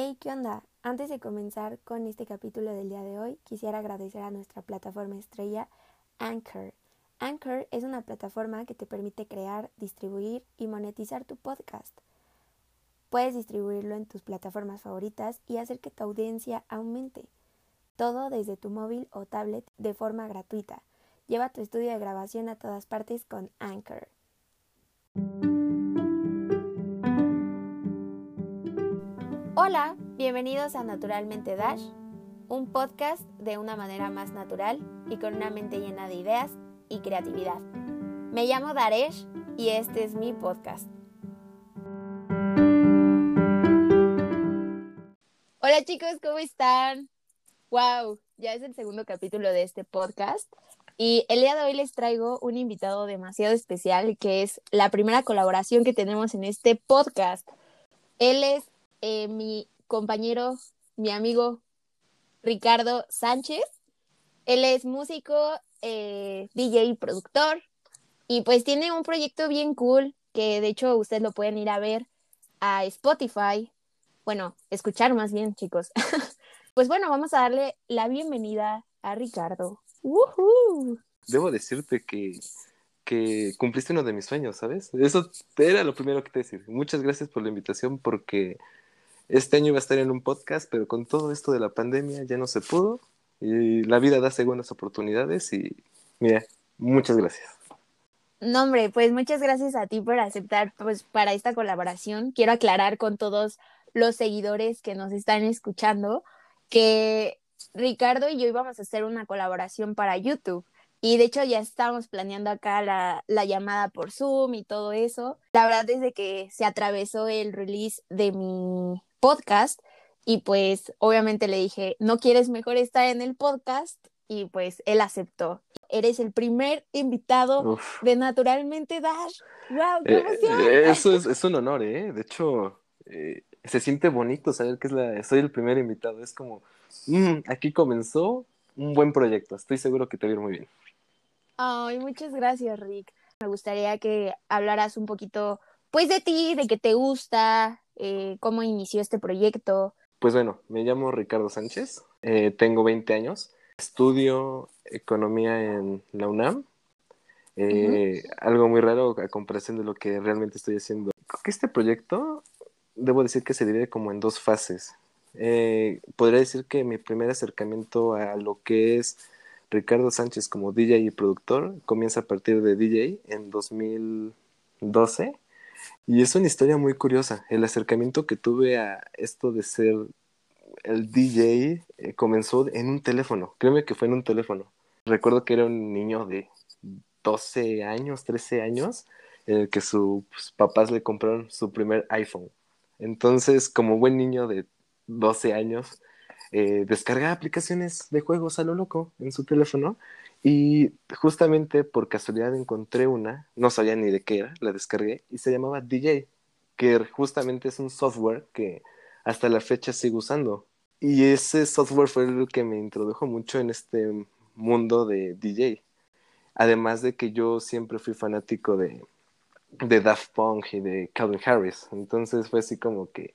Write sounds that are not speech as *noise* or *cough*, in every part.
Hey, ¿qué onda? Antes de comenzar con este capítulo del día de hoy, quisiera agradecer a nuestra plataforma estrella Anchor. Anchor es una plataforma que te permite crear, distribuir y monetizar tu podcast. Puedes distribuirlo en tus plataformas favoritas y hacer que tu audiencia aumente. Todo desde tu móvil o tablet de forma gratuita. Lleva tu estudio de grabación a todas partes con Anchor. Hola, bienvenidos a Naturalmente Dash, un podcast de una manera más natural y con una mente llena de ideas y creatividad. Me llamo Daresh y este es mi podcast. Hola chicos, ¿cómo están? Wow, ya es el segundo capítulo de este podcast y el día de hoy les traigo un invitado demasiado especial que es la primera colaboración que tenemos en este podcast. Él es eh, mi compañero, mi amigo Ricardo Sánchez. Él es músico, eh, DJ y productor. Y pues tiene un proyecto bien cool que de hecho ustedes lo pueden ir a ver a Spotify. Bueno, escuchar más bien, chicos. *laughs* pues bueno, vamos a darle la bienvenida a Ricardo. Debo decirte que, que cumpliste uno de mis sueños, ¿sabes? Eso era lo primero que te decir. Muchas gracias por la invitación porque este año iba a estar en un podcast, pero con todo esto de la pandemia ya no se pudo. Y la vida da segundas oportunidades y mira, muchas gracias. No, hombre, pues muchas gracias a ti por aceptar pues para esta colaboración. Quiero aclarar con todos los seguidores que nos están escuchando que Ricardo y yo íbamos a hacer una colaboración para YouTube. Y de hecho ya estamos planeando acá la, la, llamada por Zoom y todo eso. La verdad desde que se atravesó el release de mi podcast y pues obviamente le dije, ¿no quieres mejor estar en el podcast? Y pues él aceptó. Eres el primer invitado de Naturalmente Dash. ¡Wow! ¡Qué eh, emoción! Eh, eso es, es, un honor, ¿eh? De hecho, eh, se siente bonito saber que es la, soy el primer invitado. Es como, mm, aquí comenzó un buen proyecto. Estoy seguro que te va a ir muy bien. Ay, muchas gracias, Rick. Me gustaría que hablaras un poquito, pues, de ti, de qué te gusta, eh, cómo inició este proyecto. Pues bueno, me llamo Ricardo Sánchez, eh, tengo 20 años, estudio economía en la UNAM. Eh, algo muy raro a comparación de lo que realmente estoy haciendo. Creo que este proyecto, debo decir que se divide como en dos fases. podría decir que mi primer acercamiento a lo que es Ricardo Sánchez como DJ y productor comienza a partir de DJ en 2012 y es una historia muy curiosa. El acercamiento que tuve a esto de ser el DJ eh, comenzó en un teléfono. Créeme que fue en un teléfono. Recuerdo que era un niño de 12 años, 13 años, en el que sus papás le compraron su primer iPhone. Entonces, como buen niño de 12 años, eh, descargaba aplicaciones de juegos a lo loco en su teléfono y justamente por casualidad encontré una, no sabía ni de qué era, la descargué y se llamaba DJ, que justamente es un software que hasta la fecha sigo usando. Y ese software fue el que me introdujo mucho en este mundo de DJ. Además de que yo siempre fui fanático de, de Daft Punk y de Calvin Harris. Entonces fue así como que,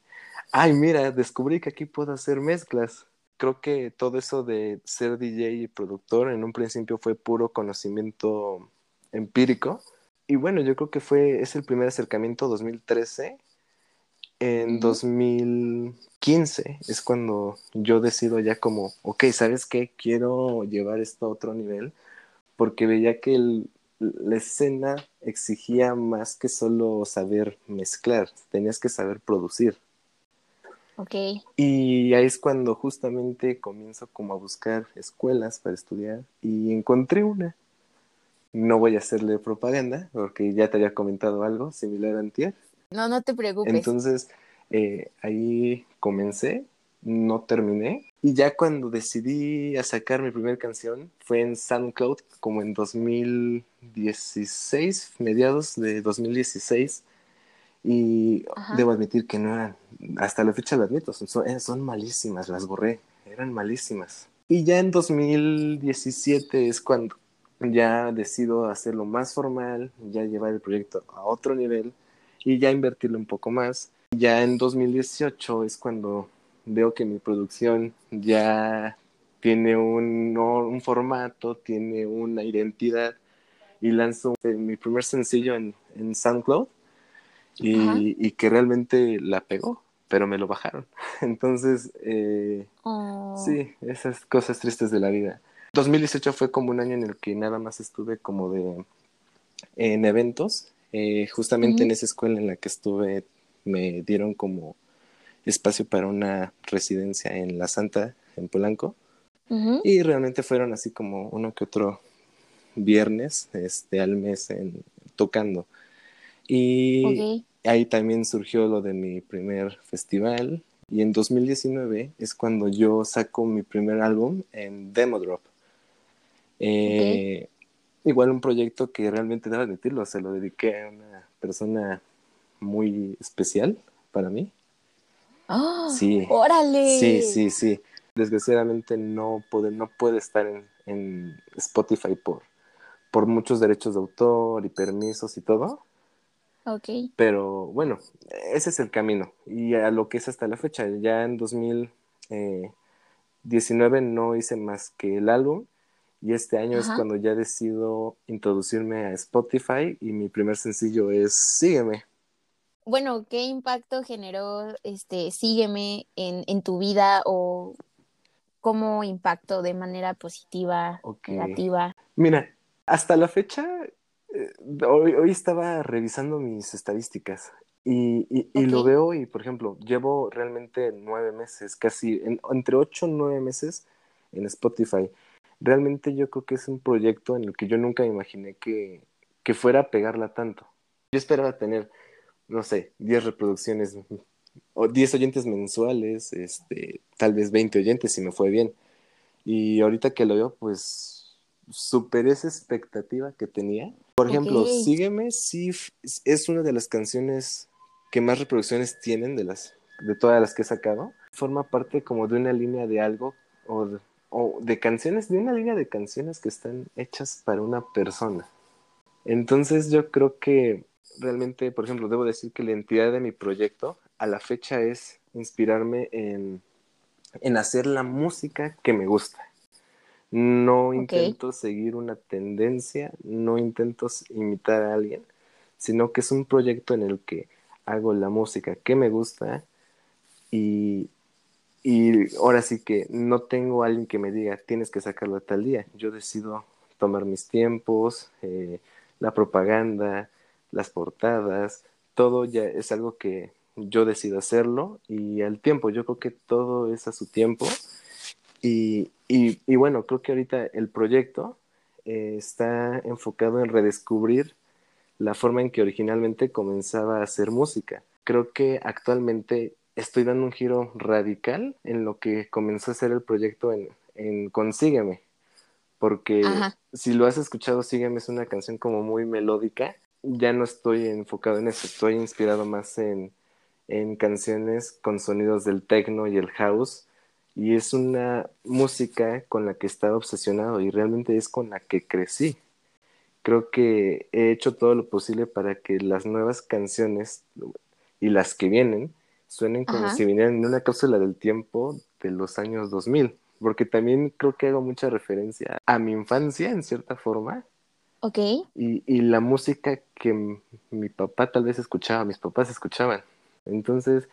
ay, mira, descubrí que aquí puedo hacer mezclas creo que todo eso de ser DJ y productor en un principio fue puro conocimiento empírico. Y bueno, yo creo que fue, es el primer acercamiento 2013. En 2015 es cuando yo decido ya como, ok, ¿sabes qué? Quiero llevar esto a otro nivel porque veía que el, la escena exigía más que solo saber mezclar, tenías que saber producir. Y ahí es cuando justamente comienzo como a buscar escuelas para estudiar y encontré una. No voy a hacerle propaganda porque ya te había comentado algo similar a Antier. No, no te preocupes. Entonces, eh, ahí comencé, no terminé. Y ya cuando decidí a sacar mi primera canción fue en SoundCloud, como en 2016, mediados de 2016 y debo admitir que no eran, hasta la fecha lo admito, son, son, malísimas, las borré, eran malísimas. Y ya en 2017 es cuando ya decido hacerlo más formal, ya llevar el proyecto a otro nivel y ya invertirlo un poco más. Ya en 2018 es cuando veo que mi producción ya tiene un, un formato, tiene una identidad y lanzo mi primer sencillo en, en SoundCloud y, y, que realmente la pegó, pero me lo bajaron. *laughs* Entonces, eh, Oh. sí, esas cosas tristes de la vida. 2018 fue como un año en el que nada más estuve como de en eventos. Eh, justamente en esa escuela en la que estuve me dieron como espacio para una residencia en La Santa, en Polanco. Y realmente fueron así como uno que otro viernes este, al mes en, tocando. Y ahí también surgió lo de mi primer festival. Y en 2019 es cuando yo saco mi primer álbum en Demo Drop. Eh, Igual un proyecto que realmente debo admitirlo, se lo dediqué a una persona muy especial para mí. ¡Ah! Sí. ¡Órale! Sí, sí, sí. Desgraciadamente no puede, no puede estar en, en Spotify por, por muchos derechos de autor y permisos y todo. Ok. Pero bueno, ese es el camino. Y a lo que es hasta la fecha, ya en 2019 no hice más que el álbum. Y este año es cuando ya decido introducirme a Spotify y mi primer sencillo es Sígueme. Bueno, ¿qué impacto generó este Sígueme en, en tu vida o cómo impactó de manera positiva, Ok. negativa? Mira, hasta la fecha, eh, hoy, hoy estaba revisando mis estadísticas y, y- y lo veo y, por ejemplo, llevo realmente nueve meses, casi en- entre ocho y nueve meses en Spotify. Realmente yo creo que es un proyecto en el que yo nunca imaginé que, que fuera a pegarla tanto. Yo esperaba tener, no sé, 10 reproducciones o 10 oyentes mensuales, este, tal vez 20 oyentes si me fue bien. Y ahorita que lo veo, pues superé esa expectativa que tenía. Por ejemplo, Ok. Sígueme, sí, es una de las canciones que más reproducciones tienen de las de todas las que he sacado. Forma parte como de una línea de algo o de, o de canciones, de una línea de canciones que están hechas para una persona. Entonces yo creo que realmente, por ejemplo, debo decir que la entidad de mi proyecto a la fecha es inspirarme en, en hacer la música que me gusta. No intento seguir una tendencia, no intento imitar a alguien, sino que es un proyecto en el que hago la música que me gusta y, y ahora sí que no tengo a alguien que me diga tienes que sacarlo a tal día. Yo decido tomar mis tiempos, eh, la propaganda, las portadas, todo ya es algo que yo decido hacerlo y al tiempo, yo creo que todo es a su tiempo y, y, y bueno, creo que ahorita el proyecto eh, está enfocado en redescubrir la forma en que originalmente comenzaba a hacer música. Creo que actualmente estoy dando un giro radical en lo que comenzó a ser el proyecto en, en Consígueme, porque Ajá. si lo has escuchado, Sígueme es una canción como muy melódica. Ya no estoy enfocado en eso, estoy inspirado más en, en canciones con sonidos del techno y el house. Y es una música con la que estaba obsesionado y realmente es con la que crecí creo que he hecho todo lo posible para que las nuevas canciones y las que vienen suenen como Ajá. si vinieran en una cápsula del tiempo de los años 2000, porque también creo que hago mucha referencia a mi infancia en cierta forma Ok. y, y la música que mi papá tal vez escuchaba, mis papás escuchaban. Entonces,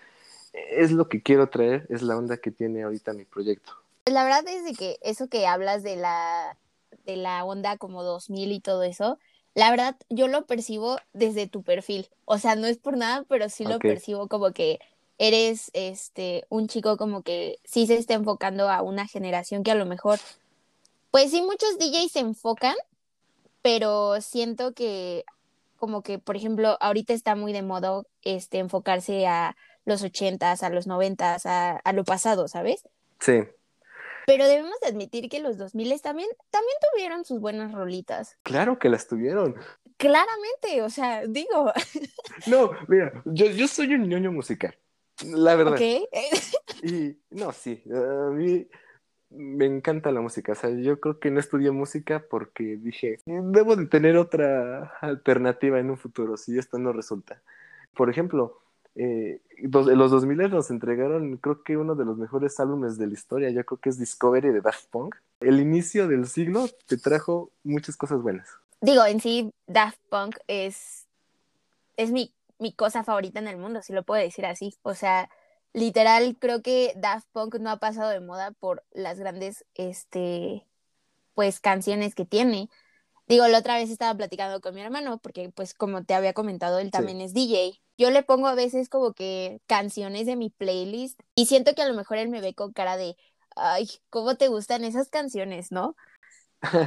es lo que quiero traer, es la onda que tiene ahorita mi proyecto. La verdad es de que eso que hablas de la, de la onda como 2000 y todo eso, la verdad yo lo percibo desde tu perfil. O sea, no es por nada, pero sí lo percibo como que eres este un chico como que sí se está enfocando a una generación que a lo mejor, pues sí, muchos DJs se enfocan, pero siento que como que, por ejemplo, ahorita está muy de moda este enfocarse a los ochentas, a los noventas, a, a lo pasado, ¿sabes? Sí, Pero debemos de admitir que los 2000 también, también tuvieron sus buenas rolitas. claro que las tuvieron. Claramente, o sea, digo, *laughs* No, mira, yo, yo soy un ñoño musical, la verdad. *laughs* Y no, sí, a mí me encanta la música. O sea, yo creo que no estudié música porque dije, debo de tener otra alternativa en un futuro si esto no resulta. Por ejemplo, eh, los 2000 nos entregaron, creo que uno de los mejores álbumes de la historia, yo creo que es Discovery de Daft Punk. El inicio del siglo te trajo muchas cosas buenas. Digo, en sí, Daft Punk es, es mi, mi cosa favorita en el mundo, si lo puedo decir así. O sea, literal, creo que Daft Punk no ha pasado de moda por las grandes, este, pues, canciones que tiene. Digo, la otra vez estaba platicando con mi hermano, porque pues como te había comentado, él también es DJ. Yo le pongo a veces como que canciones de mi playlist y siento que a lo mejor él me ve con cara de, ay, ¿cómo te gustan esas canciones, no?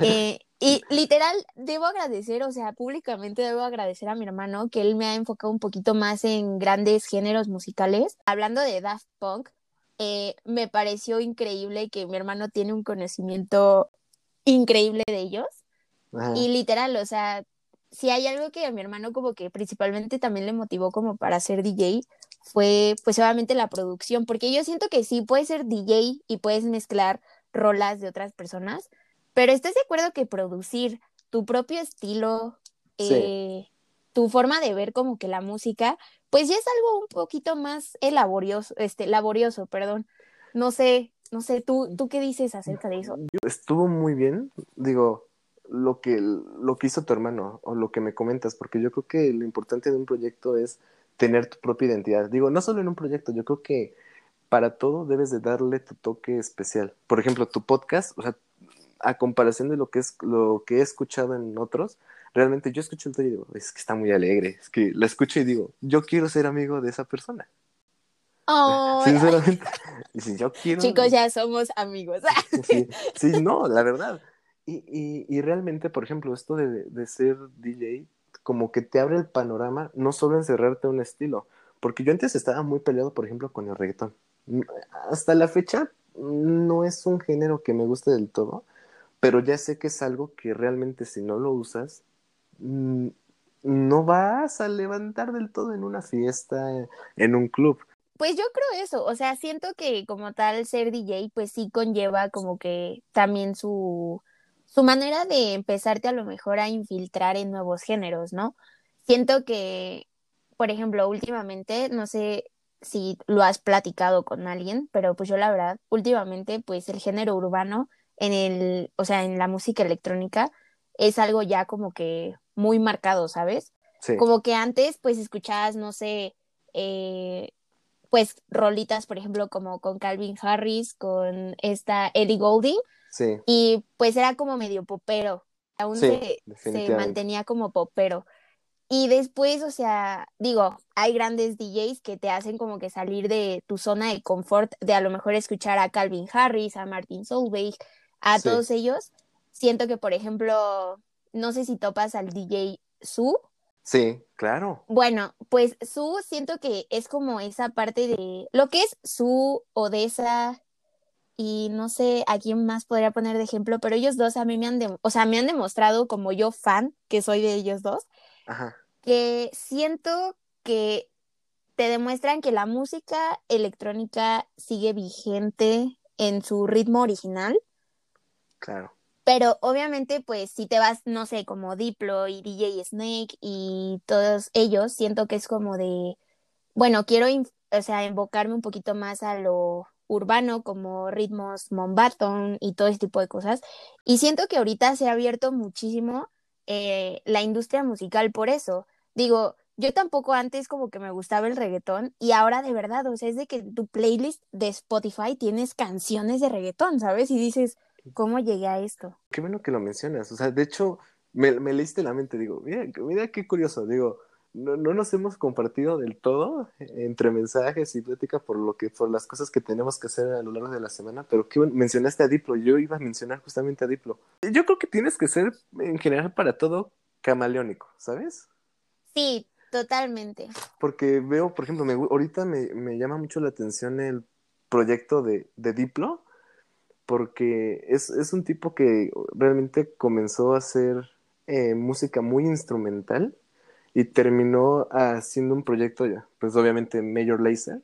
eh, *laughs* y literal, debo agradecer, o sea, públicamente debo agradecer a mi hermano que él me ha enfocado un poquito más en grandes géneros musicales. Hablando de Daft Punk, eh, me pareció increíble que mi hermano tiene un conocimiento increíble de ellos y literal, o sea, si hay algo que a mi hermano como que principalmente también le motivó como para ser DJ, fue pues obviamente la producción, porque yo siento que sí puedes ser DJ y puedes mezclar rolas de otras personas, pero ¿estás de acuerdo que producir tu propio estilo, eh, tu forma de ver como que la música, pues ya es algo un poquito más laborioso, este, laborioso, perdón. No sé, no sé, ¿tú, ¿tú qué dices acerca de eso? Estuvo muy bien, digo, lo que, lo que hizo tu hermano o lo que me comentas, porque yo creo que lo importante de un proyecto es tener tu propia identidad. Digo, no solo en un proyecto, yo creo que para todo debes de darle tu toque especial. Por ejemplo, tu podcast, o sea, a comparación de lo que es lo que he escuchado en otros, realmente yo escucho el tuyo y digo, es que está muy alegre, es que la escucho y digo, yo quiero ser amigo de esa persona. Oh, Sinceramente, *laughs* y yo quiero... Chicos, ya somos amigos. *laughs* sí, sí, no, la verdad. Y, y, realmente, por ejemplo, esto de, de, ser DJ, como que te abre el panorama, no solo encerrarte un estilo, porque yo antes estaba muy peleado, por ejemplo, con el reggaetón. Hasta la fecha no es un género que me guste del todo, pero ya sé que es algo que realmente si no lo usas, mm, no vas a levantar del todo en una fiesta, en un club. Pues yo creo eso, o sea, siento que como tal ser DJ, pues sí conlleva como que también su su manera de empezarte a lo mejor a infiltrar en nuevos géneros, ¿no? Siento que, por ejemplo, últimamente, no sé si lo has platicado con alguien, pero pues yo la verdad, últimamente, pues el género urbano en el, o sea, en la música electrónica es algo ya como que muy marcado, ¿sabes? Sí. Como que antes, pues escuchabas, no sé, eh, pues rolitas, por ejemplo, como con Calvin Harris, con esta Eddie Y pues era como medio popero, aún se, mantenía como popero. Y después, o sea, digo, hay grandes DJs que te hacen como que salir de tu zona de confort, de a lo mejor escuchar a Calvin Harris, a Martin Solveig, a todos ellos. Siento que, por ejemplo, no sé si topas al DJ Su. Sí, claro. Bueno, pues Su siento que es como esa parte de lo que es Su, Odessa, y no sé a quién más podría poner de ejemplo, pero ellos dos a mí me han, o sea, me han demostrado como yo fan, que soy de ellos dos, que siento que te demuestran que la música electrónica sigue vigente en su ritmo original. Claro. Pero obviamente, pues si te vas, no sé, como Diplo y DJ Snake y todos ellos, siento que es como de, bueno, quiero, o sea, invocarme un poquito más a lo urbano como ritmos mombaton y todo ese tipo de cosas. Y siento que ahorita se ha abierto muchísimo eh, la industria musical por eso. Digo, yo tampoco antes como que me gustaba el reggaetón y ahora de verdad, o sea, es de que tu playlist de Spotify tienes canciones de reggaetón, ¿sabes? Y dices, ¿cómo llegué a esto? Qué bueno que lo mencionas, o sea, de hecho, me, me leíste la mente, digo, mira, mira qué curioso, digo, no, no, nos hemos compartido del todo entre mensajes y plática por lo que por las cosas que tenemos que hacer a lo largo de la semana, pero que mencionaste a Diplo, yo iba a mencionar justamente a Diplo. Yo creo que tienes que ser en general para todo camaleónico, ¿sabes? Sí, totalmente. Porque veo, por ejemplo, me, ahorita me, me, llama mucho la atención el proyecto de, de Diplo, porque es, es, un tipo que realmente comenzó a hacer eh, música muy instrumental y terminó haciendo un proyecto ya, pues obviamente Major Lazer,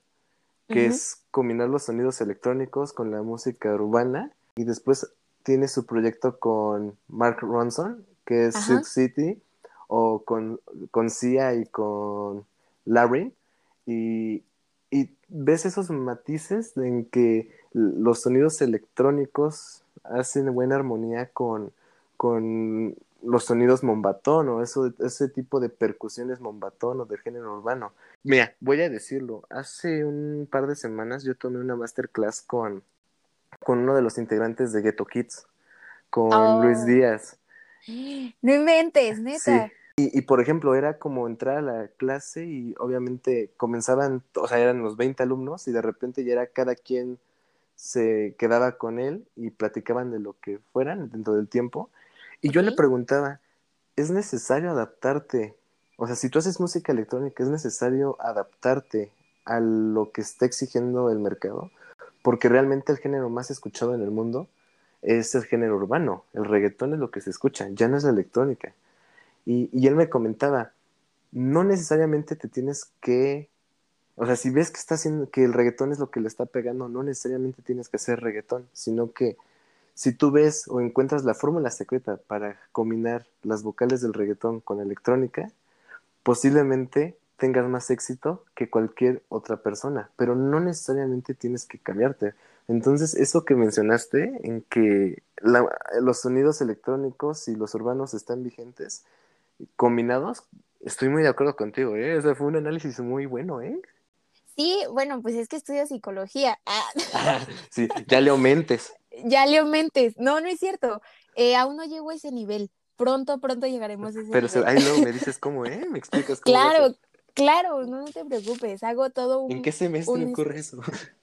que es combinar los sonidos electrónicos con la música urbana y después tiene su proyecto con Mark Ronson, que es Silk City, o con, con Sia y con Larry. y, y ves esos matices en que los sonidos electrónicos hacen buena armonía con, con los sonidos mombatón o eso, ese tipo de percusiones mombatón o del género urbano. Mira, voy a decirlo, hace un par de semanas yo tomé una masterclass con, con uno de los integrantes de Ghetto Kids, con Luis oh. Díaz. *gasps* No inventes, neta. Y, y, por ejemplo, era como entrar a la clase y obviamente comenzaban, o sea, eran los 20 alumnos y de repente ya era cada quien se quedaba con él y platicaban de lo que fueran dentro del tiempo. Y yo le preguntaba, ¿es necesario adaptarte? O sea, si tú haces música electrónica, ¿es necesario adaptarte a lo que está exigiendo el mercado? Porque realmente el género más escuchado en el mundo es el género urbano. El reggaetón es lo que se escucha, ya no es la electrónica. Y, y él me comentaba, no necesariamente te tienes que, o sea, si ves que está haciendo, que el reggaetón es lo que le está pegando, no necesariamente tienes que hacer reggaetón, sino que si tú ves o encuentras la fórmula secreta para combinar las vocales del reggaetón con electrónica, posiblemente tengas más éxito que cualquier otra persona, pero no necesariamente tienes que cambiarte. Entonces, eso que mencionaste, en que los sonidos electrónicos y los urbanos están vigentes, combinados, estoy muy de acuerdo contigo, ¿eh? O fue un análisis muy bueno, ¿eh? Sí, bueno, pues es que estudio psicología. Ah. *laughs* sí, ya le aumentes ya le aumentes. No, no es cierto. Eh, aún no llego a ese nivel. Pronto, pronto llegaremos a ese Pero nivel. ahí luego me *laughs* dices cómo, ¿eh? Me explicas cómo. Claro, claro, no, te preocupes. Hago todo un. ¿En qué semestre ocurre eso? *laughs*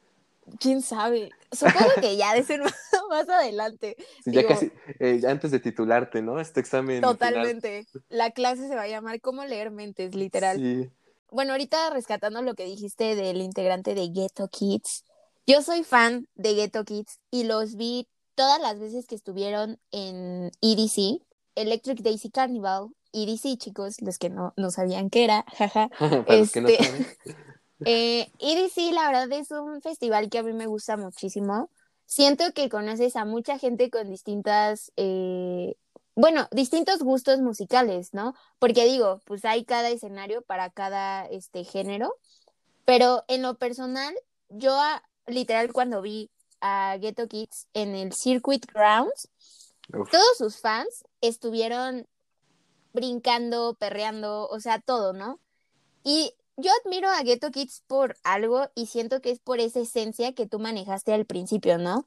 quién sabe. Supongo que ya de ser *laughs* más adelante. ya casi, eh, antes de titularte, ¿no? Este examen. Totalmente. La clase se va a llamar ¿Cómo leer mentes? Literal. Sí. Bueno, ahorita rescatando lo que dijiste del integrante de Ghetto Kids, yo soy fan de Ghetto Kids y los vi todas las veces que estuvieron en EDC, Electric Daisy Carnival, EDC, chicos, los que no, no sabían qué era, jaja. *laughs* este, *laughs* eh, EDC, la verdad, es un festival que a mí me gusta muchísimo. Siento que conoces a mucha gente con distintas, eh, bueno, distintos gustos musicales, ¿no? Porque digo, pues hay cada escenario para cada este género, pero en lo personal, yo literal cuando vi a Ghetto Kids en el Circuit Grounds, todos sus fans estuvieron brincando, perreando, o sea, todo, ¿no? Y yo admiro a Ghetto Kids por algo y siento que es por esa esencia que tú manejaste al principio, ¿no?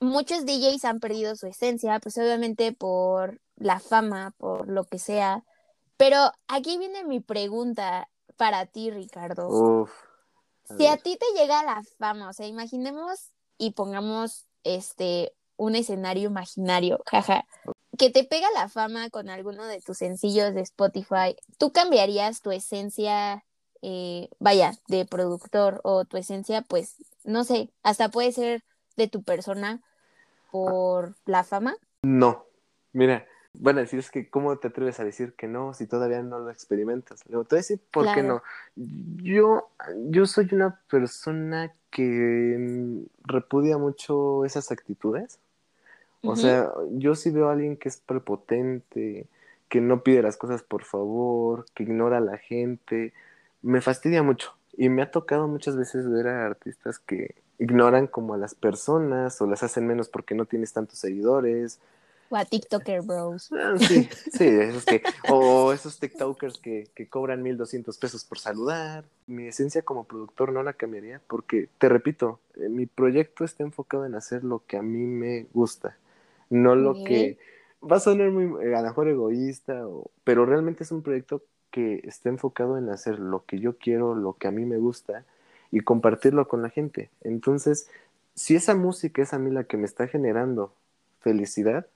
Muchos DJs han perdido su esencia, pues obviamente por la fama, por lo que sea. Pero aquí viene mi pregunta para ti, Ricardo. Uf si a ti te llega la fama, o sea, imaginemos y pongamos este un escenario imaginario, *laughs* jaja, que te pega la fama con alguno de tus sencillos de Spotify, ¿tú cambiarías tu esencia, eh, vaya, de productor o tu esencia, pues, no sé, hasta puede ser de tu persona por la fama? No, mira, bueno, si es que, ¿cómo te atreves a decir que no si todavía no lo experimentas? Le voy a decir, ¿por qué no? Yo, yo soy una persona que repudia mucho esas actitudes. O sea, yo sí veo a alguien que es prepotente, que no pide las cosas por favor, que ignora a la gente, me fastidia mucho. Y me ha tocado muchas veces ver a artistas que ignoran como a las personas o las hacen menos porque no tienes tantos seguidores o a TikToker bros. Ah, sí, sí, esos que, o esos TikTokers que, que cobran 1200 pesos por saludar. Mi esencia como productor no la cambiaría porque, te repito, eh, mi proyecto está enfocado en hacer lo que a mí me gusta, no lo que va a sonar muy, eh, a lo mejor egoísta, o, pero realmente es un proyecto que está enfocado en hacer lo que yo quiero, lo que a mí me gusta y compartirlo con la gente. Entonces, si esa música es a mí la que me está generando felicidad,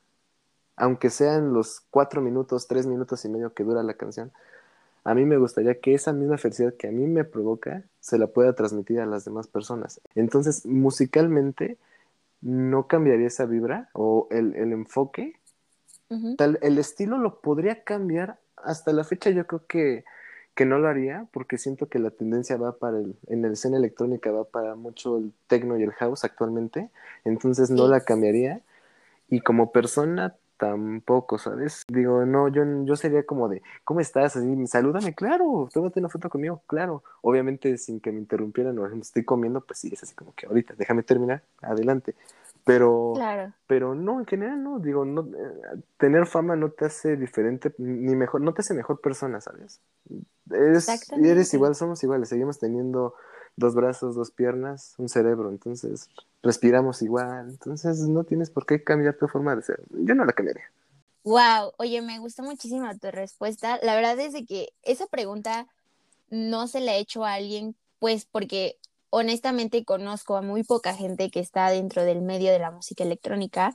aunque sean los cuatro minutos, tres minutos y medio que dura la canción, a mí me gustaría que esa misma felicidad que a mí me provoca se la pueda transmitir a las demás personas. Entonces, musicalmente, no cambiaría esa vibra o el, enfoque. Tal, el estilo lo podría cambiar. Hasta la fecha yo creo que, que no lo haría porque siento que la tendencia va para el, en la escena electrónica va para mucho el techno y el house actualmente. Entonces no la cambiaría. Y como persona tampoco, ¿sabes? Digo, no, yo, yo sería como de, ¿cómo estás? Así, salúdame, claro, tómate una foto conmigo, claro. Obviamente sin que me interrumpieran o estoy comiendo, pues sí, es así como que ahorita, déjame terminar, adelante. Pero, Claro. pero no, en general no, digo, no, eh, tener fama no te hace diferente, ni mejor, no te hace mejor persona, ¿sabes? Eres, eres igual, somos iguales, seguimos teniendo dos brazos, dos piernas, un cerebro, entonces respiramos igual, entonces no tienes por qué cambiar tu forma de ser. Yo no la cambiaría. Wow, oye, me gustó muchísimo tu respuesta. La verdad es que esa pregunta no se la he hecho a alguien, pues porque honestamente conozco a muy poca gente que está dentro del medio de la música electrónica,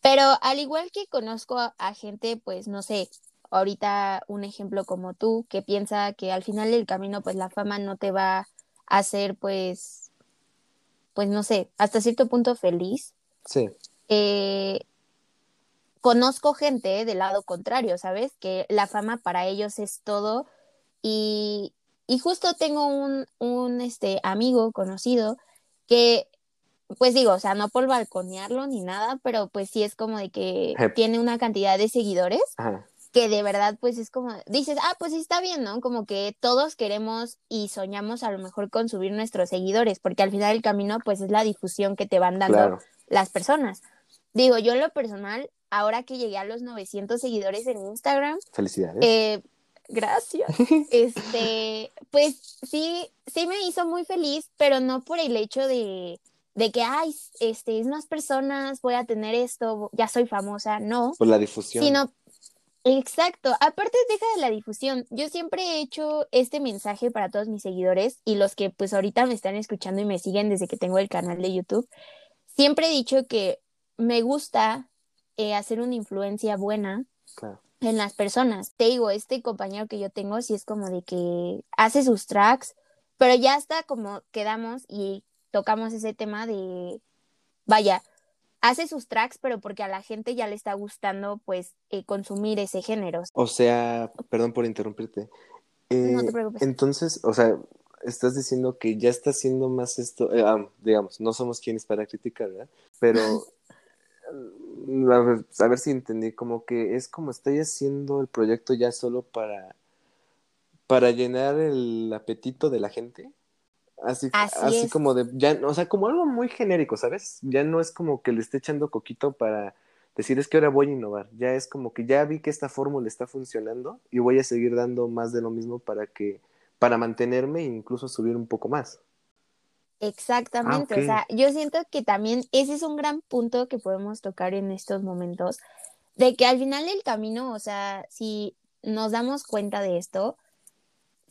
pero al igual que conozco a, a gente, pues no sé, ahorita un ejemplo como tú, que piensa que al final del camino, pues la fama no te va a hacer, pues, pues no sé, hasta cierto punto feliz. Sí, Eh, conozco gente del lado contrario, ¿sabes? Que la fama para ellos es todo. Y, y justo tengo un, un este, amigo conocido que, pues digo, o sea, no por balconearlo ni nada, pero pues sí es como de que tiene una cantidad de seguidores. Ajá, que de verdad pues es como, dices, ah, pues sí está bien, ¿no? Como que todos queremos y soñamos a lo mejor con subir nuestros seguidores, porque al final del camino pues es la difusión que te van dando claro. las personas. Digo, yo en lo personal, ahora que llegué a los 900 seguidores en Instagram, Felicidades. eh, gracias. *laughs* Este, pues sí, sí me hizo muy feliz, pero no por el hecho de, de que, ay, este, es más personas, voy a tener esto, ya soy famosa, no, Por la difusión. sino, exacto, aparte deja de la difusión, yo siempre he hecho este mensaje para todos mis seguidores y los que pues ahorita me están escuchando y me siguen desde que tengo el canal de YouTube, siempre he dicho que me gusta eh, hacer una influencia buena Claro. en las personas. Te digo, este compañero que yo tengo, sí es como de que hace sus tracks, pero ya está como quedamos y tocamos ese tema de, vaya, hace sus tracks, pero porque a la gente ya le está gustando, pues, eh, consumir ese género. O sea, perdón por interrumpirte. No Eh, te preocupes. Entonces, o sea, estás diciendo que ya está haciendo más esto, eh, digamos, no somos quienes para criticar, ¿verdad? Pero, *laughs* a ver, a ver si entendí, como que es como estoy haciendo el proyecto ya solo para, para llenar el apetito de la gente. Así, Así como de, ya, o sea, como algo muy genérico, ¿sabes? Ya no es como que le esté echando coquito para decir es que ahora voy a innovar. Ya es como que ya vi que esta fórmula está funcionando y voy a seguir dando más de lo mismo para que, para mantenerme e incluso subir un poco más. Exactamente, Ah, o sea, yo siento que también ese es un gran punto que podemos tocar en estos momentos, de que al final del camino, o sea, si nos damos cuenta de esto,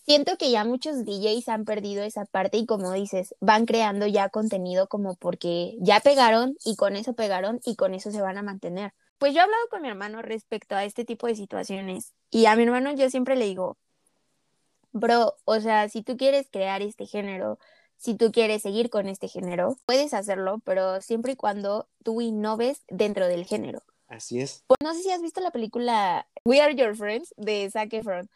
siento que ya muchos DJs han perdido esa parte y como dices, van creando ya contenido como porque ya pegaron y con eso pegaron y con eso se van a mantener. Pues yo he hablado con mi hermano respecto a este tipo de situaciones y a mi hermano yo siempre le digo, bro, o sea, si tú quieres crear este género, si tú quieres seguir con este género, puedes hacerlo, pero siempre y cuando tú innoves dentro del género. Así es. Pues no sé si has visto la película We Are Your Friends de Zac Efron,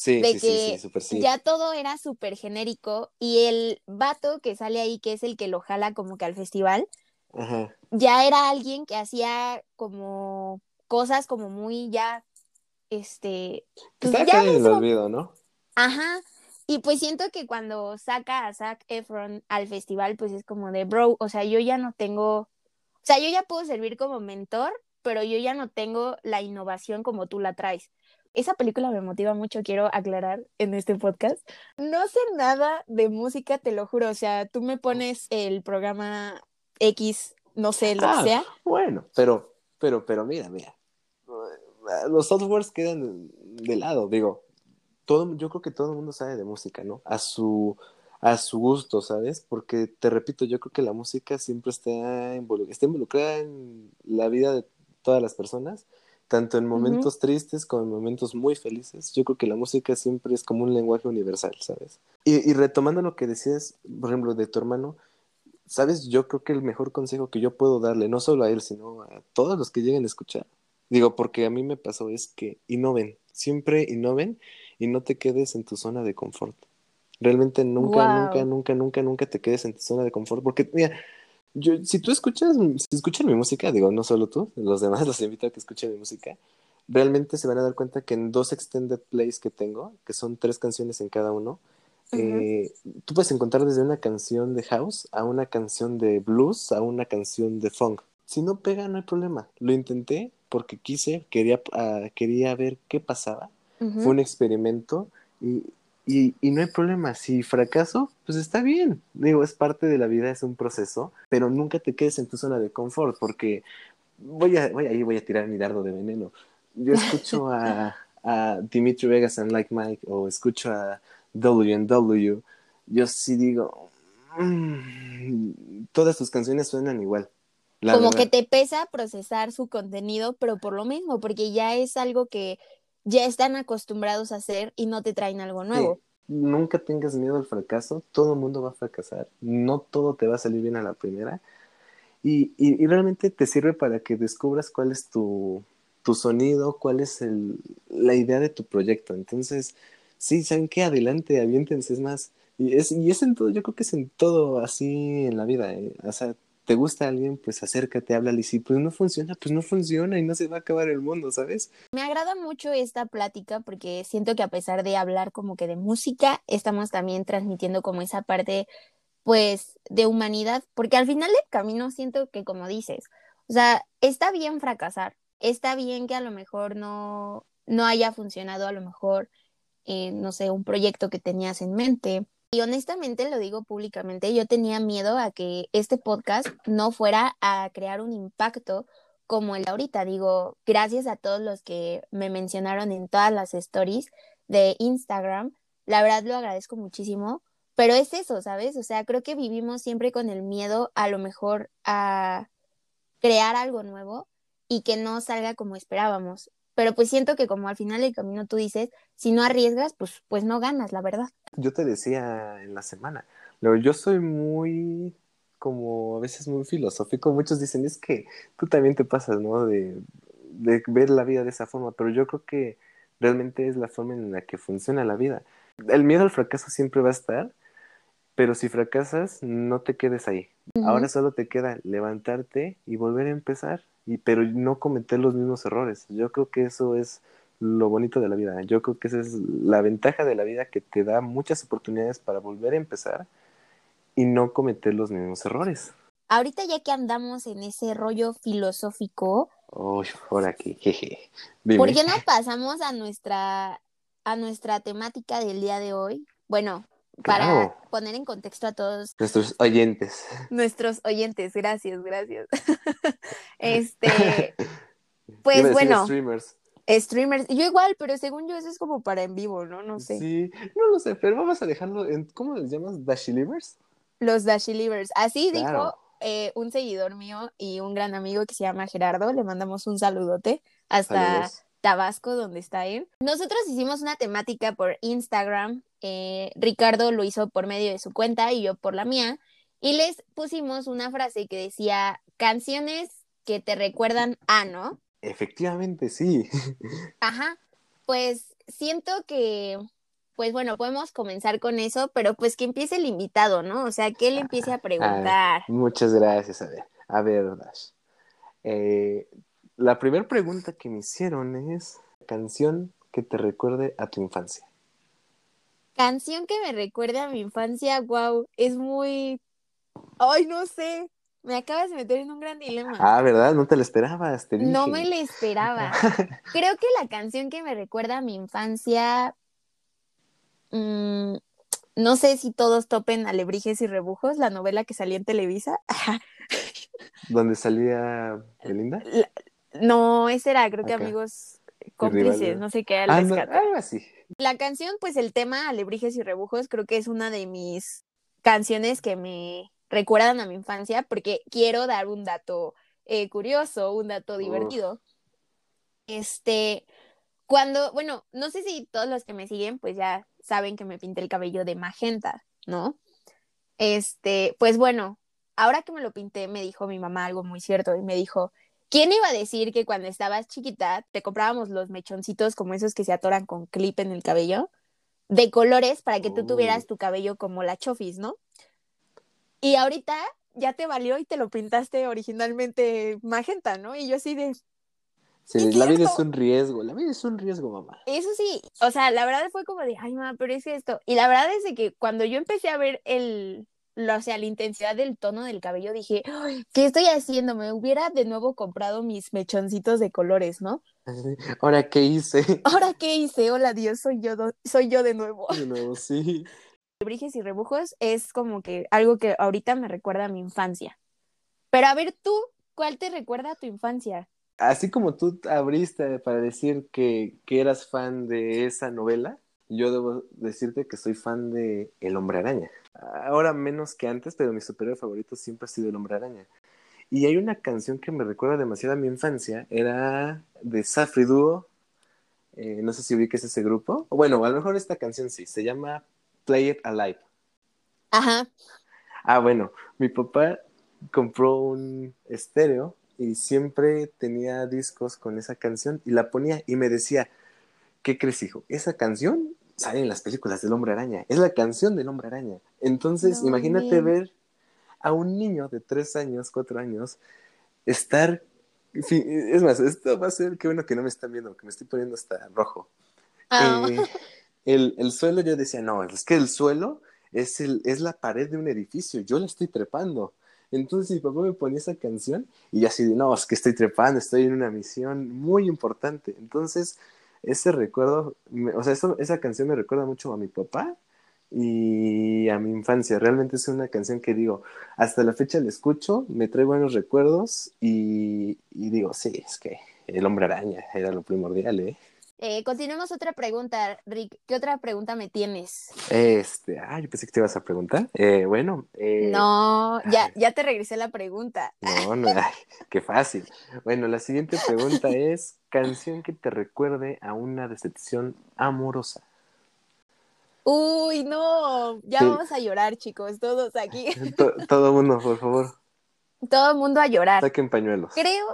Sí, de sí, sí, que sí, ya todo era súper genérico y el vato que sale ahí, que es el que lo jala como que al festival, Ajá. ya era alguien que hacía como cosas como muy ya, este, pues está ya en el olvido, ¿no? Ajá. Y pues siento que cuando saca a Zac Efron al festival, pues es como de, bro, o sea, yo ya no tengo, o sea, yo ya puedo servir como mentor, pero yo ya no tengo la innovación como tú la traes. Esa película me motiva mucho, quiero aclarar en este podcast. No sé nada de música, te lo juro. O sea, tú me pones el programa X, no sé, lo Ah, que sea. Bueno, pero, pero, pero mira, mira. Los softwares quedan de lado, digo. Todo, yo creo que todo el mundo sabe de música, ¿no? A su, a su gusto, ¿sabes? Porque te repito, yo creo que la música siempre está, está involucrada en la vida de todas las personas, tanto en momentos tristes como en momentos muy felices. Yo creo que la música siempre es como un lenguaje universal, ¿sabes? Y, y retomando lo que decías, por ejemplo, de tu hermano, ¿sabes? Yo creo que el mejor consejo que yo puedo darle, no solo a él, sino a todos los que lleguen a escuchar, digo, porque a mí me pasó, es que innoven, siempre innoven y no te quedes en tu zona de confort. Realmente nunca, Wow. nunca, nunca, nunca, nunca te quedes en tu zona de confort, porque mira, Yo, si tú escuchas, si escuchan mi música, digo, no solo tú, los demás *laughs* los invito a que escuchen mi música, realmente se van a dar cuenta que en dos extended plays que tengo, que son tres canciones en cada uno, eh, tú puedes encontrar desde una canción de house a una canción de blues a una canción de funk. Si no pega, no hay problema. Lo intenté porque quise, quería, ah, quería ver qué pasaba. Fue un experimento y, y, y, no hay problema. Si fracaso, pues está bien. Digo, es parte de la vida, es un proceso, pero nunca te quedes en tu zona de confort porque voy a, voy ahí voy a tirar mi dardo de veneno. Yo escucho a, *laughs* a Dimitri Vegas and Like Mike o escucho a W&W, yo sí digo, mm, todas sus canciones suenan igual. Como que te pesa procesar su contenido, pero por lo mismo, porque ya es algo que ya están acostumbrados a hacer y no te traen algo nuevo. Nunca tengas miedo al fracaso, todo el mundo va a fracasar, no todo te va a salir bien a la primera. Y, y, realmente te sirve para que descubras cuál es tu, tu sonido, cuál es el, la idea de tu proyecto. Entonces, sí, ¿saben qué? Adelante, aviéntense, es más. Y es, y es en todo, yo creo que es en todo así en la vida. ¿eh? O sea, te gusta alguien, pues acércate, háblale. Y si pues no funciona, pues no funciona y no se va a acabar el mundo, ¿sabes? Me agrada mucho esta plática porque siento que a pesar de hablar como que de música, estamos también transmitiendo como esa parte, pues, de humanidad. Porque al final del camino siento que, como dices, o sea, está bien fracasar, está bien que a lo mejor no, no haya funcionado, a lo mejor eh, no sé, un proyecto que tenías en mente. Y honestamente lo digo públicamente, yo tenía miedo a que este podcast no fuera a crear un impacto como el de ahorita. Digo, gracias a todos los que me mencionaron en todas las stories de Instagram. La verdad lo agradezco muchísimo, pero es eso, ¿sabes? O sea, creo que vivimos siempre con el miedo a lo mejor a crear algo nuevo y que no salga como esperábamos pero pues siento que como al final del camino tú dices, si no arriesgas, pues, pues no ganas, la verdad. Yo te decía en la semana, yo soy muy, como a veces muy filosófico, muchos dicen, es que tú también te pasas, ¿no? De, de ver la vida de esa forma, pero yo creo que realmente es la forma en la que funciona la vida. El miedo al fracaso siempre va a estar, pero si fracasas, no te quedes ahí. Ahora solo te queda levantarte y volver a empezar y, pero no cometer los mismos errores. Yo creo que eso es lo bonito de la vida. Yo creo que esa es la ventaja de la vida que te da muchas oportunidades para volver a empezar y no cometer los mismos errores. Ahorita ya que andamos en ese rollo filosófico, Uy, por aquí, jeje. ¿por qué no pasamos a nuestra a nuestra temática del día de hoy? Bueno, para poner en contexto a todos nuestros oyentes. Nuestros oyentes, gracias, gracias. *laughs* este, *laughs* pues bueno. Streamers. Streamers, yo igual, pero según yo eso es como para en vivo, ¿no? No sé. Sí, no lo sé, pero vamos a dejarlo en, ¿cómo les llamas? ¿Dashilivers? Los Dashilivers. Así dijo eh, un seguidor mío y un gran amigo que se llama Gerardo, le mandamos un saludote hasta Tabasco, donde está él. Nosotros hicimos una temática por Instagram eh, Ricardo lo hizo por medio de su cuenta y yo por la mía, y les pusimos una frase que decía, canciones que te recuerdan a, ¿no? Efectivamente, sí. *laughs* Ajá, pues siento que, pues bueno, podemos comenzar con eso, pero pues que empiece el invitado, ¿no? O sea, que él empiece a *laughs* preguntar. muchas gracias, a ver, a ver, Dash. Eh, la primera pregunta que me hicieron es, canción que te recuerde a tu infancia. Canción que me recuerde a mi infancia, wow, es muy... Ay, no sé, me acabas de meter en un gran dilema. Ah, ¿verdad? No te lo esperabas, te No me lo esperaba. *laughs* Creo que la canción que me recuerda a mi infancia, mm, no sé si todos topen Alebrijes y Rebujos, la novela que salía en Televisa. ¿Dónde salía *laughs* Belinda? no, ese era, creo que amigos cómplices, no sé qué, ah, algo así. La canción, pues el tema Alebrijes y Rebujos, creo que es una de mis canciones que me recuerdan a mi infancia porque quiero dar un dato eh, curioso, un dato divertido. Este, cuando, bueno, no sé si todos los que me siguen, pues ya saben que me pinté el cabello de magenta, ¿no? Este, pues bueno, ahora que me lo pinté, me dijo mi mamá algo muy cierto y me dijo, ¿Quién iba a decir que cuando estabas chiquita te comprábamos los mechoncitos como esos que se atoran con clip en el cabello? De colores para que tú tuvieras tu cabello como la chofis, ¿no? Y ahorita ya te valió y te lo pintaste originalmente magenta, ¿no? Y yo así de, Sí, la vida es un riesgo, la vida es un riesgo, mamá. Eso sí, o sea, la verdad fue como de, ay, mamá, pero es esto. Y la verdad es de que cuando yo empecé a ver el, lo, o sea, la intensidad del tono del cabello, dije, "Ay, ¿qué estoy haciendo? Me hubiera de nuevo comprado mis mechoncitos de colores, ¿no? Ahora, ¿qué hice? *laughs* Ahora, ¿qué hice? Hola, Dios, soy yo, soy yo de nuevo. De nuevo, sí. *laughs* Briges y rebujos es como que algo que ahorita me recuerda a mi infancia. Pero a ver, tú, ¿cuál te recuerda a tu infancia? Así como tú abriste para decir que, que eras fan de esa novela, yo debo decirte que soy fan de El Hombre Araña. Ahora menos que antes, pero mi superhéroe favorito siempre ha sido El Hombre Araña. Y hay una canción que me recuerda demasiado a mi infancia, era de Safri Duo, eh, no sé si ubiques ese grupo, o bueno, a lo mejor esta canción sí, se llama Play It Alive. Ajá. Ah, bueno, mi papá compró un estéreo y siempre tenía discos con esa canción y la ponía y me decía, ¿qué crees, hijo? Esa canción sale en las películas del Hombre Araña, es la canción del Hombre Araña. Entonces, No imagínate inventes. ver a un niño de tres años, cuatro años, estar... Es más, esto va a ser, qué bueno que no me están viendo, que me estoy poniendo hasta rojo. Ah, Eh, el, el suelo yo decía, no, es que el suelo es, el, es la pared de un edificio, yo la estoy trepando. Entonces mi papá me ponía esa canción y yo así de, no, es que estoy trepando, estoy en una misión muy importante. Entonces, ese recuerdo, o sea, eso- esa canción me recuerda mucho a mi papá y a mi infancia. Realmente es una canción que digo, hasta la fecha la escucho, me trae buenos recuerdos y, y digo, sí, es que el hombre araña era lo primordial, ¿eh? Eh, continuemos otra pregunta, Rick. ¿Qué otra pregunta me tienes? Este, ah, yo pensé que te ibas a preguntar. Eh, bueno, eh, No, ya, ya te regresé la pregunta. no, no, ay, qué fácil. Bueno, la siguiente pregunta *laughs* es, canción que te recuerde a una decepción amorosa. Uy, no, ya Sí. vamos a llorar, chicos, todos aquí. To- todo mundo, por favor, *laughs* Todo el mundo a llorar. saquen pañuelos. Creo,